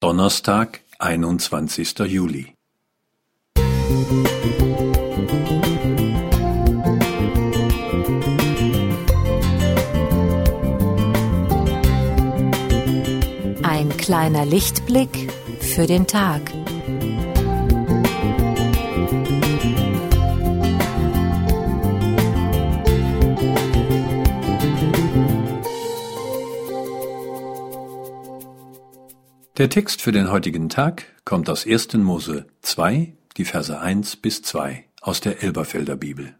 Donnerstag, einundzwanzigster Juli. Ein kleiner Lichtblick für den Tag. Der Text für den heutigen Tag kommt aus 1. Mose 2, die Verse 1 bis 2 aus der Elberfelder Bibel.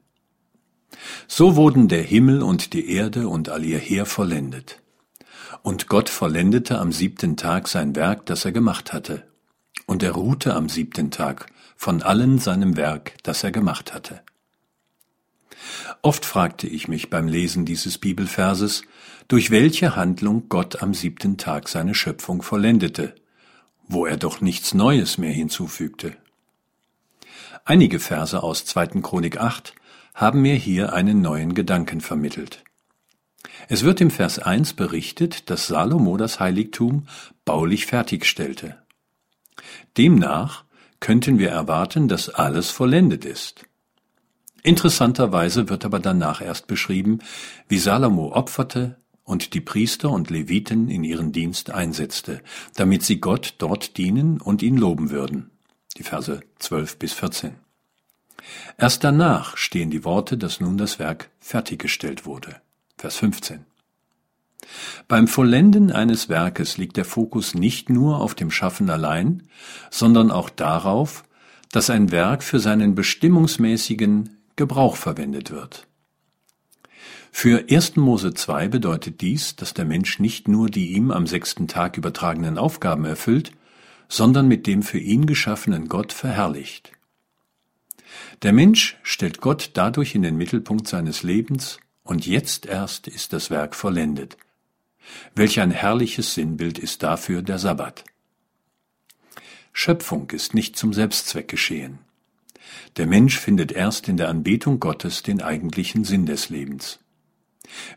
So wurden der Himmel und die Erde und all ihr Heer vollendet. Und Gott vollendete am siebten Tag sein Werk, das er gemacht hatte. Und er ruhte am siebten Tag von allen seinem Werk, das er gemacht hatte. Oft fragte ich mich beim Lesen dieses Bibelverses, durch welche Handlung Gott am siebten Tag seine Schöpfung vollendete, wo er doch nichts Neues mehr hinzufügte. Einige Verse aus 2. Chronik 8 haben mir hier einen neuen Gedanken vermittelt. Es wird im Vers 1 berichtet, dass Salomo das Heiligtum baulich fertigstellte. Demnach könnten wir erwarten, dass alles vollendet ist. Interessanterweise wird aber danach erst beschrieben, wie Salomo opferte und die Priester und Leviten in ihren Dienst einsetzte, damit sie Gott dort dienen und ihn loben würden. Die Verse 12 bis 14. Erst danach stehen die Worte, dass nun das Werk fertiggestellt wurde. Vers 15. Beim Vollenden eines Werkes liegt der Fokus nicht nur auf dem Schaffen allein, sondern auch darauf, dass ein Werk für seinen bestimmungsmäßigen Gebrauch verwendet wird. Für 1. Mose 2 bedeutet dies, dass der Mensch nicht nur die ihm am sechsten Tag übertragenen Aufgaben erfüllt, sondern mit dem für ihn geschaffenen Gott verherrlicht. Der Mensch stellt Gott dadurch in den Mittelpunkt seines Lebens und jetzt erst ist das Werk vollendet. Welch ein herrliches Sinnbild ist dafür der Sabbat. Schöpfung ist nicht zum Selbstzweck geschehen. Der Mensch findet erst in der Anbetung Gottes den eigentlichen Sinn des Lebens.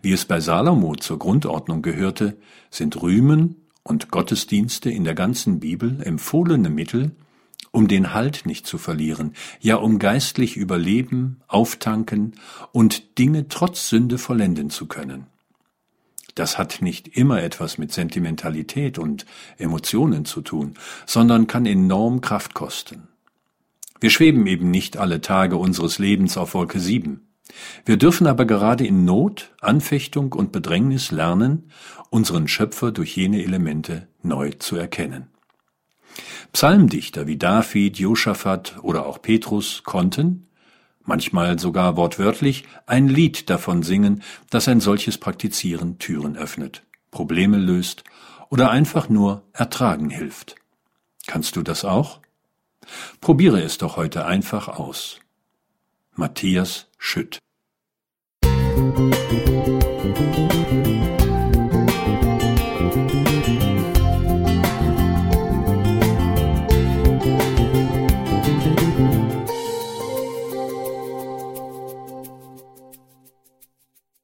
Wie es bei Salomo zur Grundordnung gehörte, sind Rühmen und Gottesdienste in der ganzen Bibel empfohlene Mittel, um den Halt nicht zu verlieren, ja um geistlich überleben, auftanken und Dinge trotz Sünde vollenden zu können. Das hat nicht immer etwas mit Sentimentalität und Emotionen zu tun, sondern kann enorm Kraft kosten. Wir schweben eben nicht alle Tage unseres Lebens auf Wolke sieben. Wir dürfen aber gerade in Not, Anfechtung und Bedrängnis lernen, unseren Schöpfer durch jene Elemente neu zu erkennen. Psalmdichter wie David, Josaphat oder auch Petrus konnten, manchmal sogar wortwörtlich, ein Lied davon singen, dass ein solches Praktizieren Türen öffnet, Probleme löst oder einfach nur ertragen hilft. Kannst du das auch? Probiere es doch heute einfach aus. Matthias Schütt Musik